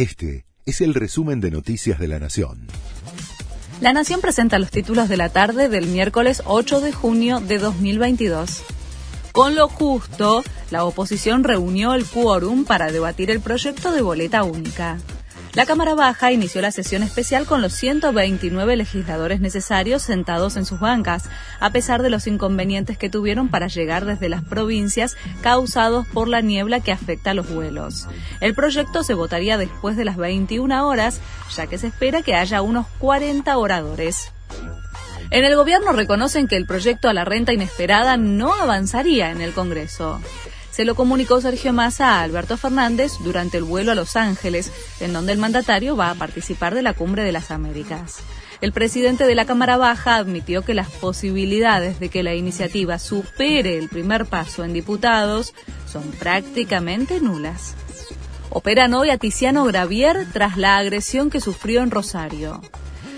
Este es el resumen de Noticias de la Nación. La Nación presenta los títulos de la tarde del miércoles 8 de junio de 2022. Con lo justo, la oposición reunió el quórum para debatir el proyecto de boleta única. La Cámara Baja inició la sesión especial con los 129 legisladores necesarios sentados en sus bancas, a pesar de los inconvenientes que tuvieron para llegar desde las provincias causados por la niebla que afecta a los vuelos. El proyecto se votaría después de las 21 horas, ya que se espera que haya unos 40 oradores. En el gobierno reconocen que el proyecto a la renta inesperada no avanzaría en el Congreso. Se lo comunicó Sergio Massa a Alberto Fernández durante el vuelo a Los Ángeles, en donde el mandatario va a participar de la Cumbre de las Américas. El presidente de la Cámara Baja admitió que las posibilidades de que la iniciativa supere el primer paso en diputados son prácticamente nulas. Operan hoy a Tiziano Gravier tras la agresión que sufrió en Rosario.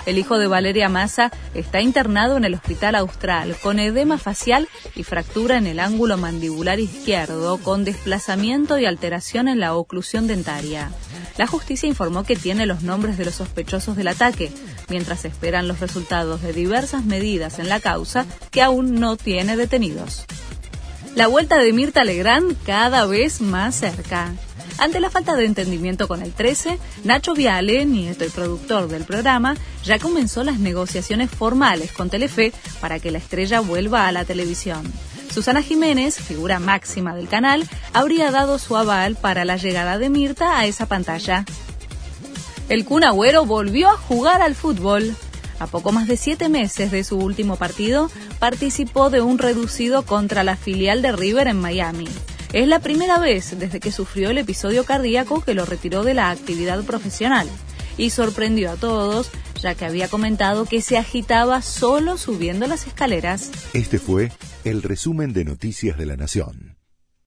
El hijo de Valeria Massa está internado en el Hospital Austral con edema facial y fractura en el ángulo mandibular izquierdo con desplazamiento y alteración en la oclusión dentaria. La justicia informó que tiene los nombres de los sospechosos del ataque, mientras esperan los resultados de diversas medidas en la causa que aún no tiene detenidos. La vuelta de Mirta Legrand cada vez más cerca. Ante la falta de entendimiento con el 13, Nacho Viale, nieto y productor del programa, ya comenzó las negociaciones formales con Telefe para que la estrella vuelva a la televisión. Susana Jiménez, figura máxima del canal, habría dado su aval para la llegada de Mirta a esa pantalla. El Kun Agüero volvió a jugar al fútbol. A poco más de siete meses de su último partido, participó de un reducido contra la filial de River en Miami. Es la primera vez desde que sufrió el episodio cardíaco que lo retiró de la actividad profesional y sorprendió a todos ya que había comentado que se agitaba solo subiendo las escaleras. Este fue el resumen de Noticias de la Nación.